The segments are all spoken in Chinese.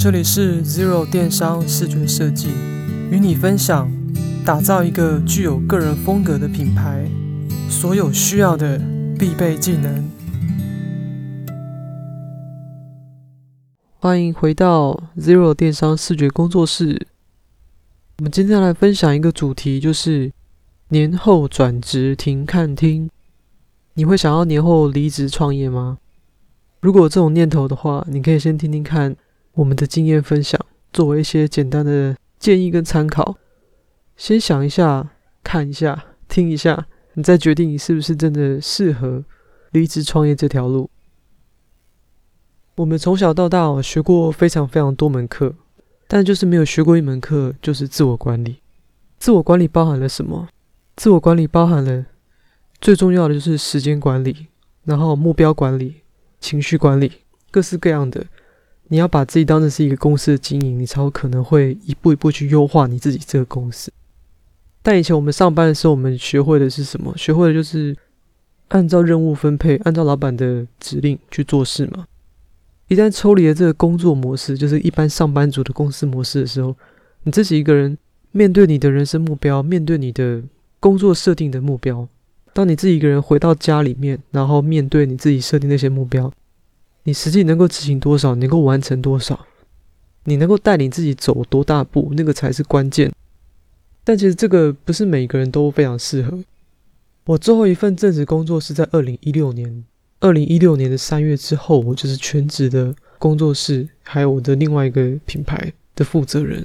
这里是 Zero 电商视觉设计，与你分享打造一个具有个人风格的品牌，所有需要的必备技能。欢迎回到 Zero 电商视觉工作室。我们今天来分享一个主题，就是年后转职停看听。你会想要年后离职创业吗？如果这种念头的话，你可以先听听看我们的经验分享，作为一些简单的建议跟参考。先想一下，看一下，听一下，你再决定你是不是真的适合离职创业这条路。我们从小到大，学过非常非常多门课，但就是没有学过一门课，就是自我管理。自我管理包含了什么？自我管理包含了最重要的就是时间管理，然后目标管理。情绪管理，各式各样的，你要把自己当成是一个公司的经营，你才有可能会一步一步去优化你自己这个公司。但以前我们上班的时候，我们学会的是什么？学会的就是按照任务分配，按照老板的指令去做事嘛。一旦抽离了这个工作模式，就是一般上班族的公司模式的时候，你自己一个人面对你的人生目标，面对你的工作设定的目标。当你自己一个人回到家里面，然后面对你自己设定那些目标，你实际能够执行多少，能够完成多少，你能够带领自己走多大步，那个才是关键。但其实这个不是每个人都非常适合。我最后一份正职工作是在二零一六年，二零一六年的三月之后，我就是全职的工作室，还有我的另外一个品牌的负责人。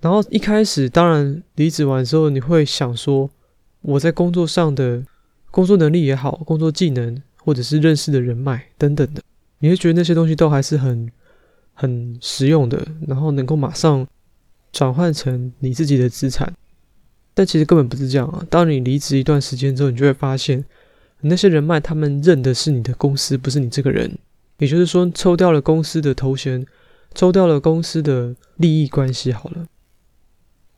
然后一开始，当然离职完之后，你会想说。我在工作上的工作能力也好，工作技能或者是认识的人脉等等的，你会觉得那些东西都还是很很实用的，然后能够马上转换成你自己的资产。但其实根本不是这样啊！当你离职一段时间之后，你就会发现那些人脉他们认的是你的公司，不是你这个人。也就是说，抽掉了公司的头衔，抽掉了公司的利益关系，好了，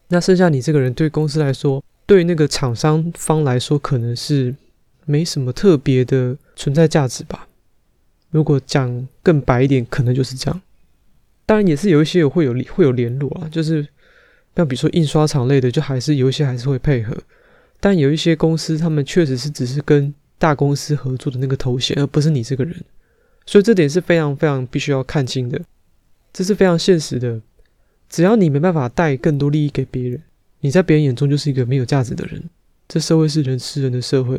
那剩下你这个人对公司来说。对那个厂商方来说，可能是没什么特别的存在价值吧。如果讲更白一点，可能就是这样。当然，也是有一些会有会有联络啊，就是像比如说印刷厂类的，就还是有一些还是会配合。但有一些公司，他们确实是只是跟大公司合作的那个头衔，而不是你这个人。所以这点是非常非常必须要看清的，这是非常现实的。只要你没办法带更多利益给别人。你在别人眼中就是一个没有价值的人。这社会是人吃人的社会，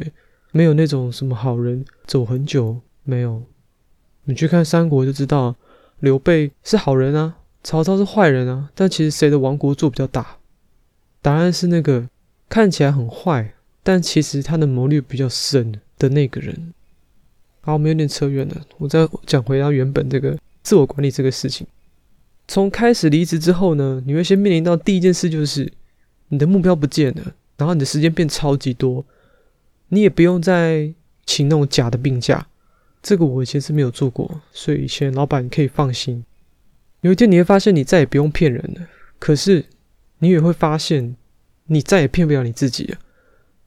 没有那种什么好人走很久，没有。你去看三国就知道，刘备是好人啊，曹操是坏人啊。但其实谁的王国做比较大？答案是那个看起来很坏，但其实他的谋略比较深的那个人。好，我们有点扯远了，我再讲回到原本这个自我管理这个事情。从开始离职之后呢，你会先面临到第一件事就是。你的目标不见了，然后你的时间变超级多，你也不用再请那种假的病假，这个我以前是没有做过，所以以前老板可以放心。有一天你会发现你再也不用骗人了，可是你也会发现你再也骗不了你自己了，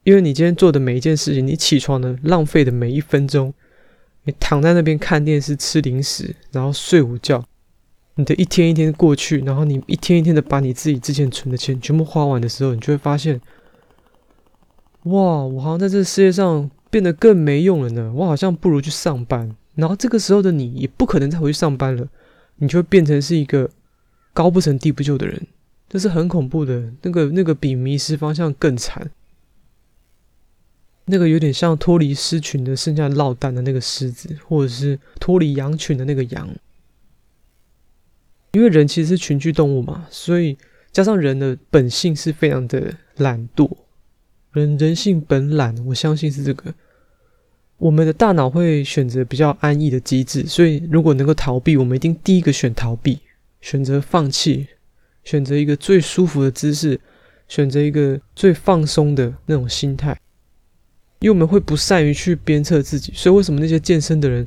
因为你今天做的每一件事情，你起床的浪费的每一分钟，你躺在那边看电视、吃零食，然后睡午觉。你的一天一天过去，然后你一天一天的把你自己之前存的钱全部花完的时候，你就会发现，哇，我好像在这世界上变得更没用了呢。我好像不如去上班。然后这个时候的你也不可能再回去上班了，你就会变成是一个高不成低不就的人，这是很恐怖的。那个那个比迷失方向更惨，那个有点像脱离狮群的剩下落单的那个狮子，或者是脱离羊群的那个羊。因为人其实是群居动物嘛，所以加上人的本性是非常的懒惰，人人性本懒，我相信是这个。我们的大脑会选择比较安逸的机制，所以如果能够逃避，我们一定第一个选逃避，选择放弃，选择一个最舒服的姿势，选择一个最放松的那种心态。因为我们会不善于去鞭策自己，所以为什么那些健身的人，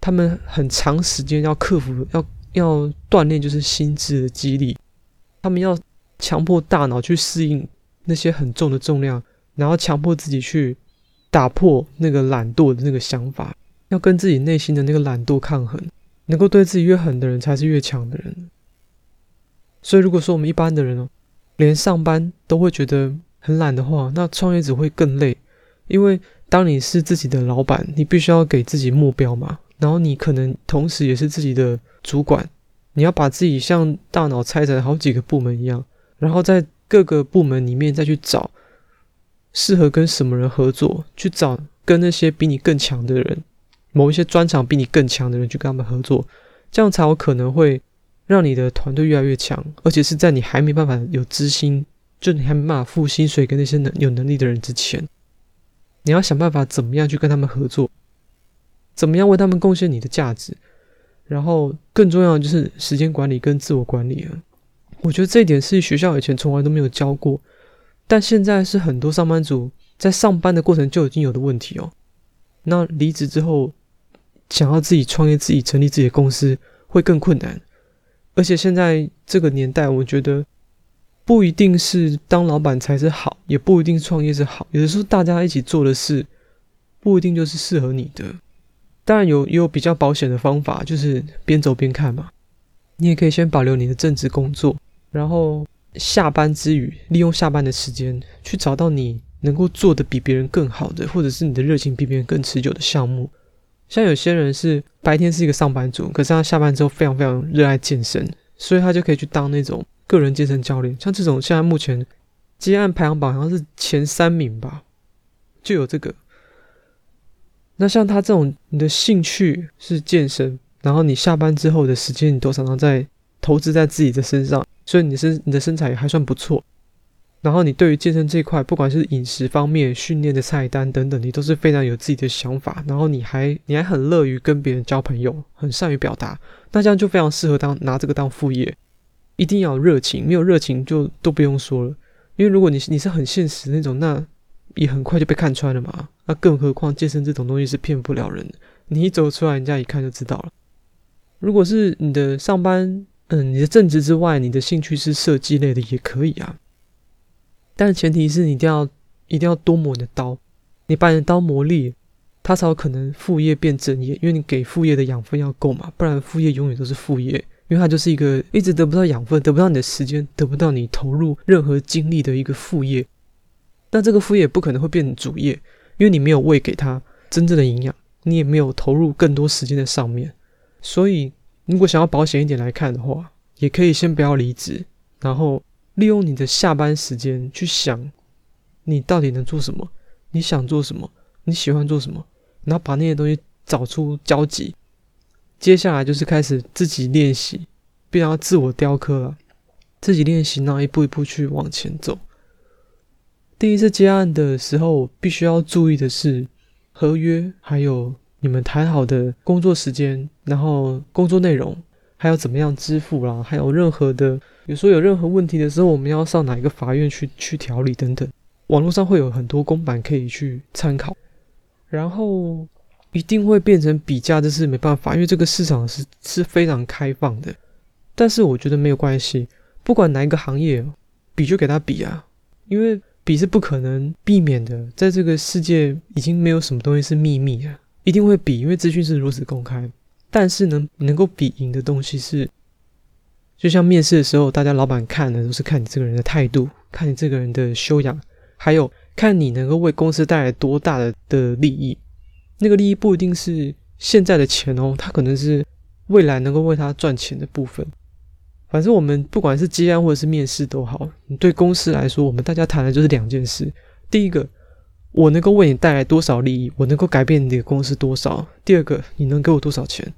他们很长时间要克服要。要锻炼就是心智的激励，他们要强迫大脑去适应那些很重的重量，然后强迫自己去打破那个懒惰的那个想法，要跟自己内心的那个懒惰抗衡。能够对自己越狠的人才是越强的人。所以如果说我们一般的人哦，连上班都会觉得很懒的话，那创业者会更累，因为当你是自己的老板，你必须要给自己目标嘛，然后你可能同时也是自己的主管，你要把自己像大脑拆成好几个部门一样，然后在各个部门里面再去找适合跟什么人合作，去找跟那些比你更强的人，某一些专长比你更强的人去跟他们合作，这样才有可能会让你的团队越来越强，而且是在你还没办法有资薪，就你还没办法付薪水给那些能有能力的人之前，你要想办法怎么样去跟他们合作，怎么样为他们贡献你的价值，然后更重要的就是时间管理跟自我管理啊。我觉得这一点是学校以前从来都没有教过，但现在是很多上班族在上班的过程就已经有的问题哦。那离职之后。想要自己创业、自己成立自己的公司会更困难，而且现在这个年代，我觉得不一定是当老板才是好，也不一定创业是好。有的时候大家一起做的事，不一定就是适合你的。当然有也有比较保险的方法，就是边走边看嘛。你也可以先保留你的正职工作，然后下班之余，利用下班的时间去找到你能够做的比别人更好的，或者是你的热情比别人更持久的项目。像有些人是白天是一个上班族，可是他下班之后非常非常热爱健身，所以他就可以去当那种个人健身教练。像这种现在目前接案排行榜好像是前三名吧，就有这个。那像他这种，你的兴趣是健身，然后你下班之后的时间你都常常在投资在自己的身上，所以你身你的身材也还算不错。然后你对于健身这一块，不管是饮食方面、训练的菜单等等，你都是非常有自己的想法。然后你还你还很乐于跟别人交朋友，很善于表达，那这样就非常适合当拿这个当副业。一定要热情，没有热情就都不用说了。因为如果你你是很现实那种，那也很快就被看穿了嘛。那更何况健身这种东西是骗不了人的，你一走出来，人家一看就知道了。如果是你的上班，嗯，你的正职之外，你的兴趣是设计类的，也可以啊。但前提是你一定要一定要多磨你的刀，你把你的刀磨利，它才有可能副业变正业，因为你给副业的养分要够嘛，不然副业永远都是副业，因为它就是一个一直得不到养分、得不到你的时间、得不到你投入任何精力的一个副业。那这个副业不可能会变成主业，因为你没有喂给它真正的营养，你也没有投入更多时间在上面。所以，如果想要保险一点来看的话，也可以先不要离职，然后。利用你的下班时间去想，你到底能做什么？你想做什么？你喜欢做什么？然后把那些东西找出交集。接下来就是开始自己练习，不要自我雕刻了。自己练习，然后一步一步去往前走。第一次接案的时候，我必须要注意的是合约，还有你们谈好的工作时间，然后工作内容，还有怎么样支付啦，还有任何的。比如说有任何问题的时候，我们要上哪一个法院去去调理等等，网络上会有很多公版可以去参考，然后一定会变成比价，这是没办法，因为这个市场是是非常开放的。但是我觉得没有关系，不管哪一个行业，比就给他比啊，因为比是不可能避免的，在这个世界已经没有什么东西是秘密了，一定会比，因为资讯是如此公开。但是能能够比赢的东西是。就像面试的时候，大家老板看的都是看你这个人的态度，看你这个人的修养，还有看你能够为公司带来多大的的利益。那个利益不一定是现在的钱哦，它可能是未来能够为他赚钱的部分。反正我们不管是接案或者是面试都好，你对公司来说，我们大家谈的就是两件事：第一个，我能够为你带来多少利益，我能够改变你的公司多少；第二个，你能给我多少钱。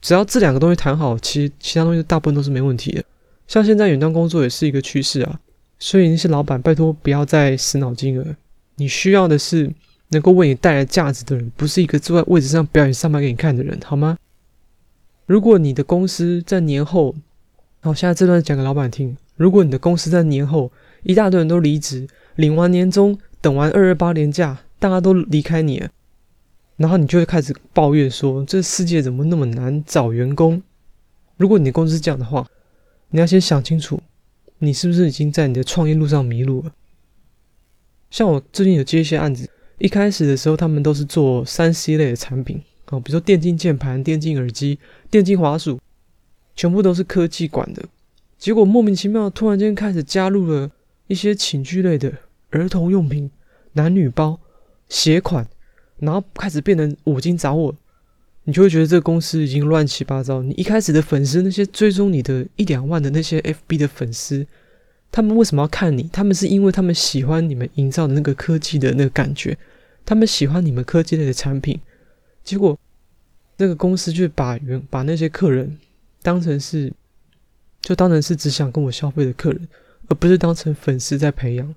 只要这两个东西谈好，其实其他东西大部分都是没问题的。像现在远端工作也是一个趋势啊，所以那些老板拜托不要再死脑筋了。你需要的是能够为你带来价值的人，不是一个坐在位置上表演上班给你看的人，好吗？如果你的公司在年后，好，现在这段讲给老板听。如果你的公司在年后一大堆人都离职，领完年终，等完二二八年假，大家都离开你了。然后你就会开始抱怨说：“这世界怎么那么难找员工？”如果你的公司这样的话，你要先想清楚，你是不是已经在你的创业路上迷路了？像我最近有接一些案子，一开始的时候他们都是做三 C 类的产品啊，比如说电竞键盘、电竞耳机、电竞滑鼠，全部都是科技馆的。结果莫名其妙突然间开始加入了一些寝具类的儿童用品、男女包、鞋款，然后开始变成五金杂货，你就会觉得这个公司已经乱七八糟。你一开始的粉丝，那些追踪你的一两万的那些 FB 的粉丝，他们为什么要看你？他们是因为他们喜欢你们营造的那个科技的那个感觉，他们喜欢你们科技类的产品。结果那个公司就把原把那些客人当成是，就当成是只想跟我消费的客人，而不是当成粉丝在培养。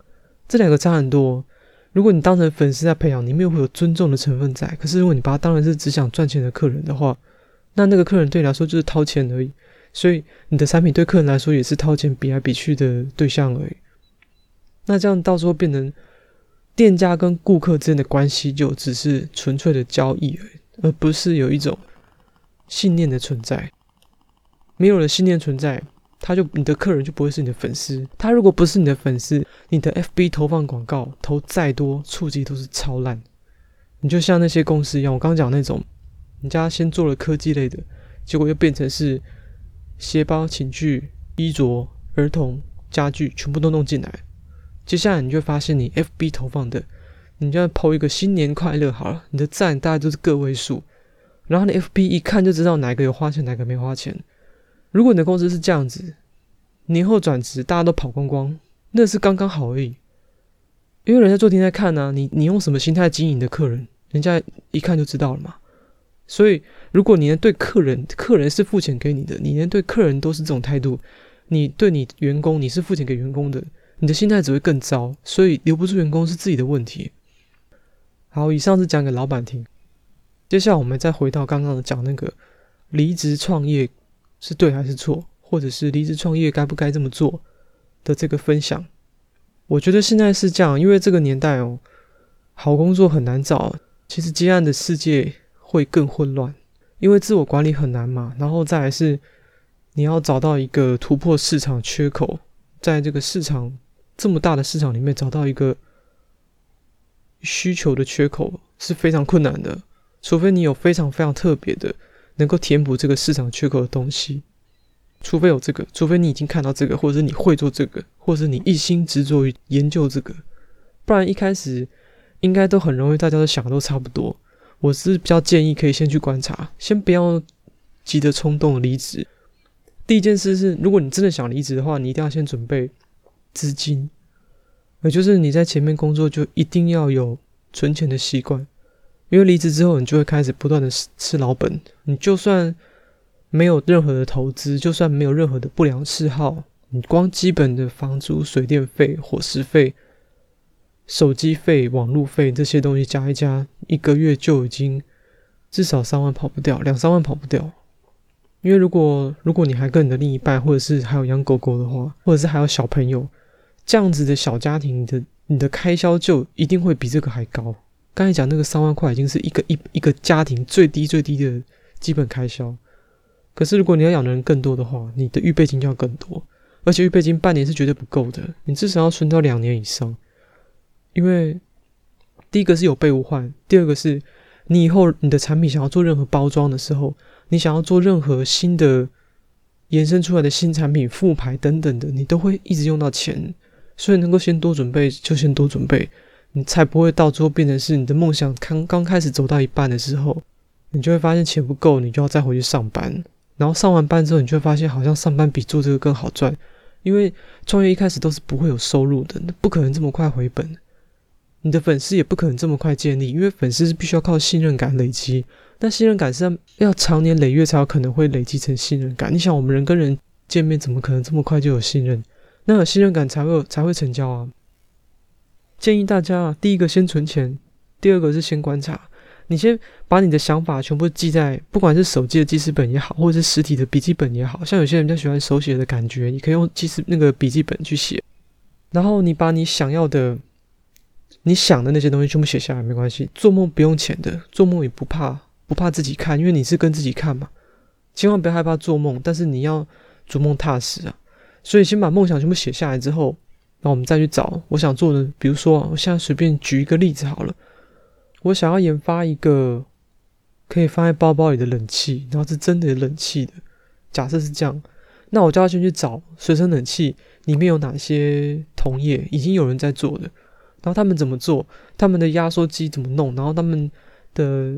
这两个差很多。如果你当成粉丝在培养，里面会有尊重的成分在。可是如果你把他当成是只想赚钱的客人的话，那那个客人对你来说就是掏钱而已。所以你的产品对客人来说也是掏钱比来比去的对象而已。那这样到时候变成店家跟顾客之间的关系就只是纯粹的交易而已，而不是有一种信念的存在。没有了信念存在。他就你的客人就不会是你的粉丝。他如果不是你的粉丝，你的 FB 投放广告投再多，触及都是超烂。你就像那些公司一样，我刚讲那种，人家先做了科技类的，结果又变成是鞋包、寝具、衣着、儿童、家具，全部都弄进来。接下来你就发现，你 FB 投放的，你就要 po 一个新年快乐好了，你的赞大概都是个位数，然后你 FB 一看就知道哪个有花钱，哪个没花钱。如果你的公司是这样子，年后转职大家都跑光光，那是刚刚好而已。因为人家做天在看呢、啊，你你用什么心态经营的客人，人家一看就知道了嘛。所以，如果你能对客人，客人是付钱给你的，你能对客人都是这种态度，你对你员工，你是付钱给员工的，你的心态只会更糟。所以，留不住员工是自己的问题。好，以上是讲给老板听。接下来我们再回到刚刚讲那个离职创业。是对还是错，或者是离职创业该不该这么做的这个分享，我觉得现在是这样，因为这个年代哦，好工作很难找，其实接案的世界会更混乱，因为自我管理很难嘛，然后再来是你要找到一个突破市场缺口，在这个市场这么大的市场里面找到一个需求的缺口是非常困难的，除非你有非常非常特别的。能够填补这个市场缺口的东西，除非有这个，除非你已经看到这个，或者是你会做这个，或者是你一心执着于研究这个，不然一开始应该都很容易，大家都想的都差不多。我是比较建议可以先去观察，先不要急着冲动离职。第一件事是，如果你真的想离职的话，你一定要先准备资金，也就是你在前面工作就一定要有存钱的习惯。因为离职之后，你就会开始不断的吃吃老本。你就算没有任何的投资，就算没有任何的不良嗜好，你光基本的房租、水电费、伙食费、手机费、网路费这些东西加一加，一个月就已经至少三万跑不掉，两三万跑不掉。因为如果如果你还跟你的另一半，或者是还有养狗狗的话，或者是还有小朋友，这样子的小家庭，你的你的开销就一定会比这个还高。刚才讲那个三万块已经是一个一一个家庭最低最低的基本开销，可是如果你要养的人更多的话，你的预备金就要更多，而且预备金半年是绝对不够的，你至少要存到两年以上。因为第一个是有备无患，第二个是你以后你的产品想要做任何包装的时候，你想要做任何新的延伸出来的新产品复牌等等的，你都会一直用到钱，所以能够先多准备就先多准备。你才不会到最后变成是你的梦想刚刚开始走到一半的时候，你就会发现钱不够，你就要再回去上班。然后上完班之后，你就会发现好像上班比做这个更好赚，因为创业一开始都是不会有收入的，不可能这么快回本。你的粉丝也不可能这么快建立，因为粉丝是必须要靠信任感累积，但信任感是要要长年累月才有可能会累积成信任感。你想，我们人跟人见面，怎么可能这么快就有信任？那有信任感才会才会成交啊。建议大家啊，第一个先存钱，第二个是先观察。你先把你的想法全部记在，不管是手机的记事本也好，或者是实体的笔记本也好，像有些人比较喜欢手写的感觉，你可以用记事那个笔记本去写。然后你把你想要的、你想的那些东西全部写下来，没关系。做梦不用钱的，做梦也不怕，不怕自己看，因为你是跟自己看嘛。千万不要害怕做梦，但是你要逐梦踏实啊。所以先把梦想全部写下来之后。那我们再去找我想做的，比如说，我现在随便举一个例子好了。我想要研发一个可以放在包包里的冷气，然后是真的冷气的。假设是这样，那我就要先去找随身冷气里面有哪些同业已经有人在做的，然后他们怎么做，他们的压缩机怎么弄，然后他们的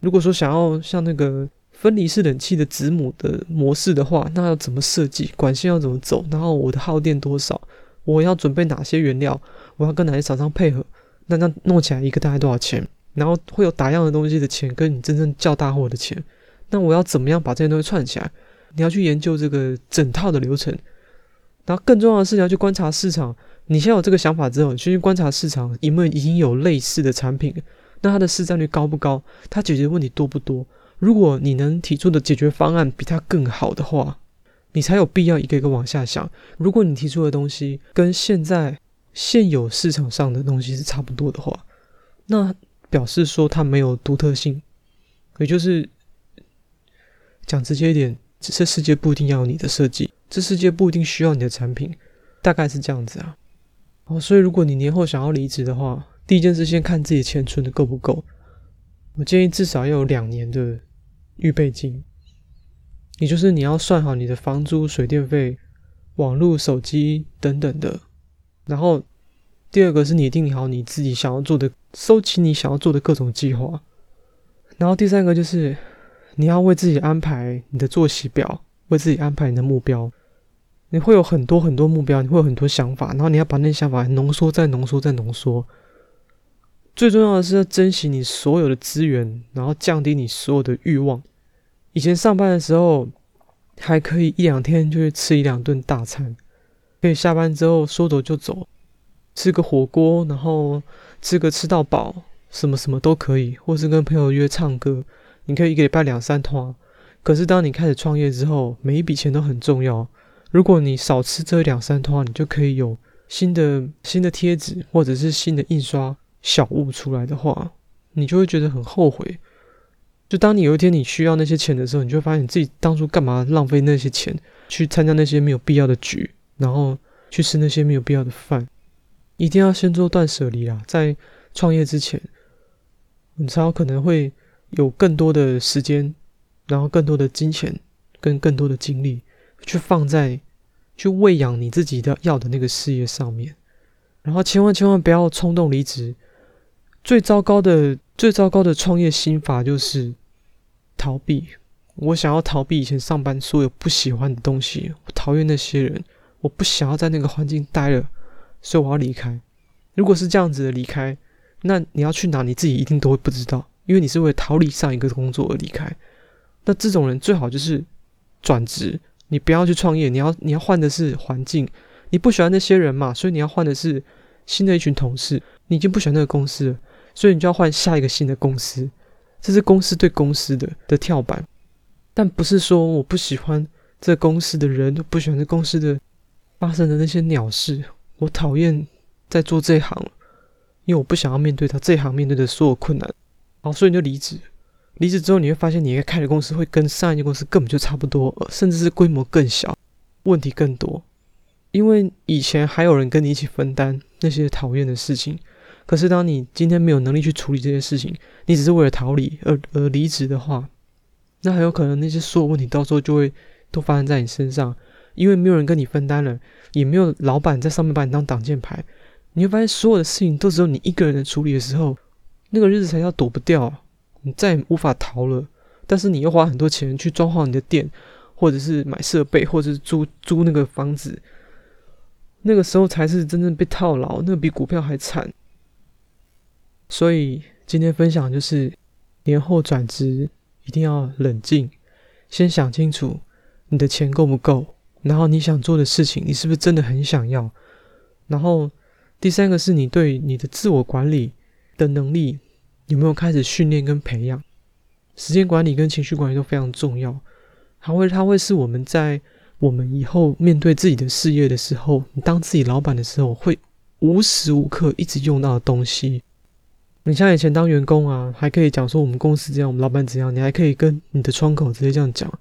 如果说想要像那个分离式冷气的子母的模式的话，那要怎么设计，管线要怎么走，然后我的耗电多少，我要准备哪些原料，我要跟哪些厂商配合，那那弄起来一个大概多少钱？然后会有打样的东西的钱，跟你真正叫大货的钱，那我要怎么样把这些东西串起来？你要去研究这个整套的流程，然后更重要的是你要去观察市场。你先有这个想法之后，你去观察市场，有没有已经有类似的产品？那它的市占率高不高？它解决问题多不多？如果你能提出的解决方案比它更好的话，你才有必要一个一个往下想。如果你提出的东西跟现在现有市场上的东西是差不多的话，那表示说它没有独特性，也就是讲直接一点。这世界不一定要有你的设计，这世界不一定需要你的产品，大概是这样子啊。哦，所以如果你年后想要离职的话，第一件事先看自己钱存的够不够。我建议至少要有两年的预备金，也就是你要算好你的房租、水电费、网络、手机等等的。然后第二个是你定好你自己想要做的，收起你想要做的各种计划。然后第三个就是。你要为自己安排你的作息表，为自己安排你的目标。你会有很多很多目标，你会有很多想法，然后你要把那些想法浓缩再浓缩再浓缩。最重要的是要珍惜你所有的资源，然后降低你所有的欲望。以前上班的时候，还可以一两天就去吃一两顿大餐，可以下班之后说走就走，吃个火锅，然后吃个吃到饱，什么什么都可以，或是跟朋友约唱歌。你可以一个礼拜两三趟，可是当你开始创业之后，每一笔钱都很重要。如果你少吃这两三趟，你就可以有新的新的贴纸或者是新的印刷小物出来的话，你就会觉得很后悔。就当你有一天你需要那些钱的时候，你就会发现你自己当初干嘛浪费那些钱去参加那些没有必要的局，然后去吃那些没有必要的饭。一定要先做断舍离啊，在创业之前，你才有可能会。有更多的时间，然后更多的金钱，跟更多的精力，去放在去喂养你自己的要的那个事业上面，然后千万千万不要冲动离职。最糟糕的、最糟糕的创业心法就是逃避。我想要逃避以前上班所有不喜欢的东西，我讨厌那些人，我不想要在那个环境待了，所以我要离开。如果是这样子的离开，那你要去哪，你自己一定都会不知道。因为你是为了逃离上一个工作而离开，那这种人最好就是转职。你不要去创业，你要你要换的是环境。你不喜欢那些人嘛，所以你要换的是新的一群同事。你已经不喜欢那个公司了，所以你就要换下一个新的公司。这是公司对公司的的跳板，但不是说我不喜欢这公司的人都，不喜欢这公司的发生的那些鸟事。我讨厌在做这一行，因为我不想要面对他这行面对的所有困难。好，所以你就离职。离职之后，你会发现，你开的公司会跟上一家公司根本就差不多，甚至是规模更小，问题更多。因为以前还有人跟你一起分担那些讨厌的事情，可是当你今天没有能力去处理这些事情，你只是为了逃离而而离职的话，那很有可能那些所有问题到时候就会都发生在你身上，因为没有人跟你分担了，也没有老板在上面把你当挡箭牌，你会发现所有的事情都只有你一个人的处理的时候。那个日子才叫躲不掉，你再也无法逃了。但是你又花很多钱去装潢你的店，或者是买设备，或者是租租那个房子，那个时候才是真正被套牢，那比股票还惨。所以今天分享就是，年后转职一定要冷静，先想清楚你的钱够不够，然后你想做的事情，你是不是真的很想要。然后第三个是你对你的自我管理的能力有没有开始训练跟培养？时间管理跟情绪管理都非常重要，它会它会是我们在我们以后面对自己的事业的时候，你当自己老板的时候，会无时无刻一直用到的东西。你像以前当员工啊，还可以讲说我们公司这样，我们老板怎样，你还可以跟你的窗口直接这样讲。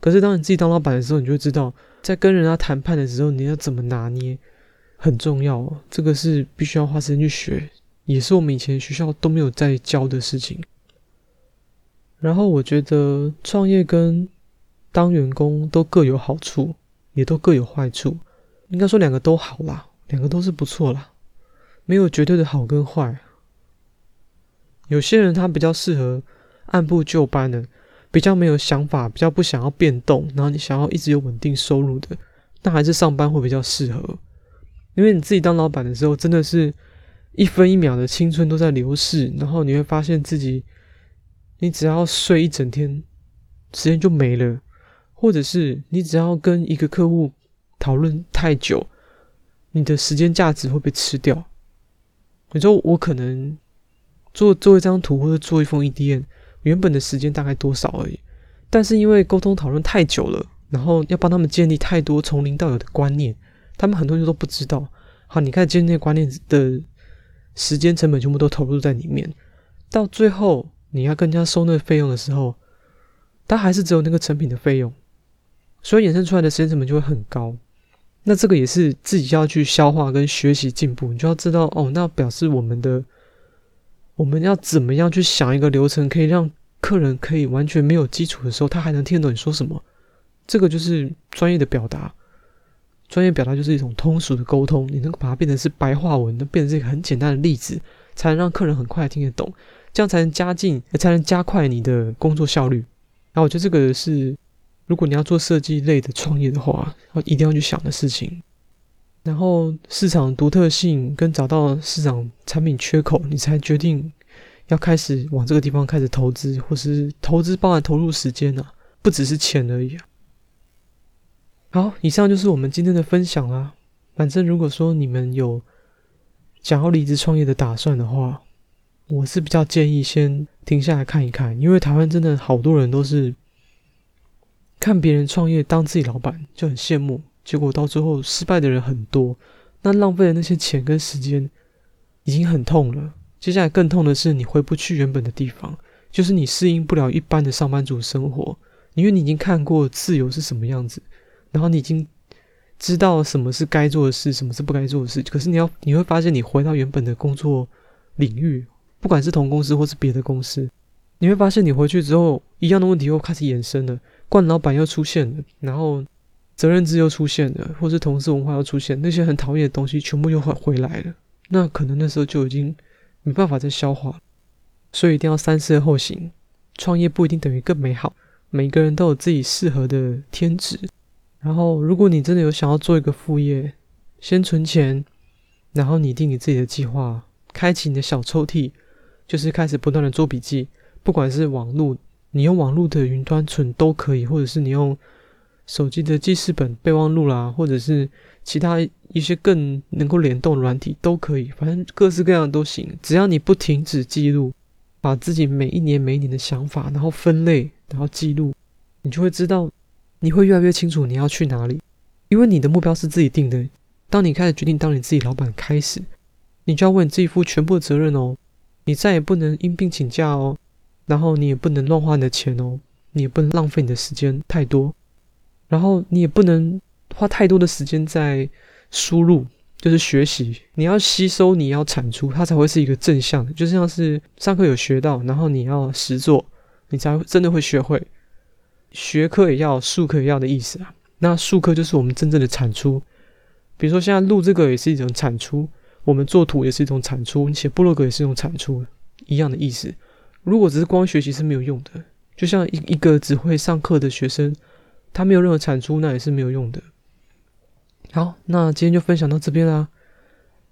可是当你自己当老板的时候，你就知道，在跟人家谈判的时候，你要怎么拿捏，很重要。这个是必须要花时间去学。也是我们以前学校都没有在教的事情。然后我觉得创业跟当员工都各有好处。也都各有坏处。应该说两个都好啦，两个都是不错啦，没有绝对的好跟坏。有些人他比较适合按部就班的，比较没有想法，比较不想要变动，然后你想要一直有稳定收入的，那还是上班会比较适合。因为你自己当老板的时候，真的是一分一秒的青春都在流逝，然后你会发现自己，你只要睡一整天，时间就没了，或者是你只要跟一个客户讨论太久，你的时间价值会被吃掉。你说我可能。做做一张图或者做一封 EDM，原本的时间大概多少而已，但是因为沟通讨论太久了，然后要帮他们建立太多从零到有的观念，他们很多人都不知道。好，你看建立观念的时间成本全部都投入在里面，到最后你要跟人家收那个费用的时候，他还是只有那个成品的费用，所以衍生出来的时间成本就会很高。那这个也是自己要去消化跟学习进步，你就要知道哦，那表示我们的。我们要怎么样去想一个流程，可以让客人可以完全没有基础的时候，他还能听得懂你说什么？这个就是专业的表达。专业表达就是一种通俗的沟通，你能把它变成是白话文，能变成是一个很简单的例子，才能让客人很快听得懂，这样才能加进，才能加快你的工作效率。然后我觉得这个是，如果你要做设计类的创业的话，要一定要去想的事情。然后市场独特性跟找到市场产品缺口，你才决定要开始往这个地方开始投资，或是投资包含投入时间啊，不只是钱而已啊。好，以上就是我们今天的分享啦。反正如果说你们有想要离职创业的打算的话，我是比较建议先停下来看一看，因为台湾真的好多人都是看别人创业当自己老板就很羡慕。结果到最后失败的人很多，那浪费的那些钱跟时间已经很痛了。接下来更痛的是你回不去原本的地方，就是你适应不了一般的上班族生活，因为你已经看过自由是什么样子，然后你已经知道什么是该做的事，什么是不该做的事。可是你要你会发现，你回到原本的工作领域，不管是同公司或是别的公司，你会发现你回去之后，一样的问题又开始衍生了，惯老板又出现了，然后。责任制又出现了，或是同事文化又出现，那些很讨厌的东西全部又回回来了。那可能那时候就已经没办法再消化，所以一定要三思而后行。创业不一定等于更美好，每个人都有自己适合的天职。然后，如果你真的有想要做一个副业，先存钱，然后拟定你自己的计划，开启你的小抽屉，就是开始不断的做笔记。不管是网络，你用网络的云端存都可以，或者是你用。手机的记事本、备忘录啦，或者是其他一些更能够联动的软体都可以，反正各式各样的都行。只要你不停止记录，把自己每一年、每一年的想法，然后分类，然后记录，你就会知道，你会越来越清楚你要去哪里。因为你的目标是自己定的。当你开始决定当你自己老板开始，你就要为你自己负全部的责任哦。你再也不能因病请假哦，然后你也不能乱花你的钱哦，你也不能浪费你的时间太多。然后你也不能花太多的时间在输入，就是学习。你要吸收，你要产出，它才会是一个正向的。就像是上课有学到，然后你要实做，你才真的会学会。学科也要，术科也要的意思啊。那术科就是我们真正的产出。比如说现在录这个也是一种产出，我们做图也是一种产出，你写部落格也是一种产出，一样的意思。如果只是光学习是没有用的，就像一一个只会上课的学生。它没有任何产出，那也是没有用的。好，那今天就分享到这边啦，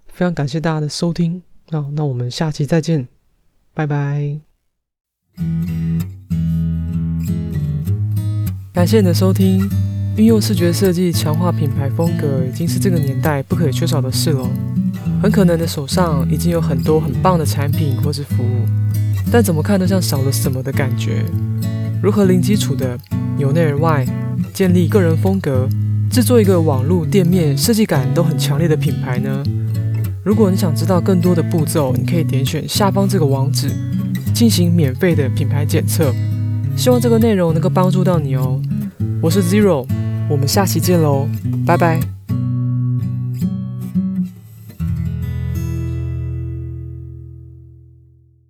非常感谢大家的收听。好，那我们下期再见，拜拜。感谢你的收听，运用视觉设计强化品牌风格，已经是这个年代不可缺少的事了。很可能的手上已经有很多很棒的产品或是服务，但怎么看都像少了什么的感觉。如何零基础的由内而外，建立个人风格，制作一个网络店面设计感都很强烈的品牌呢？如果你想知道更多的步骤，你可以点选下方这个网址，进行免费的品牌检测。希望这个内容能够帮助到你哦。我是 Zero，我们下期见喽，拜拜。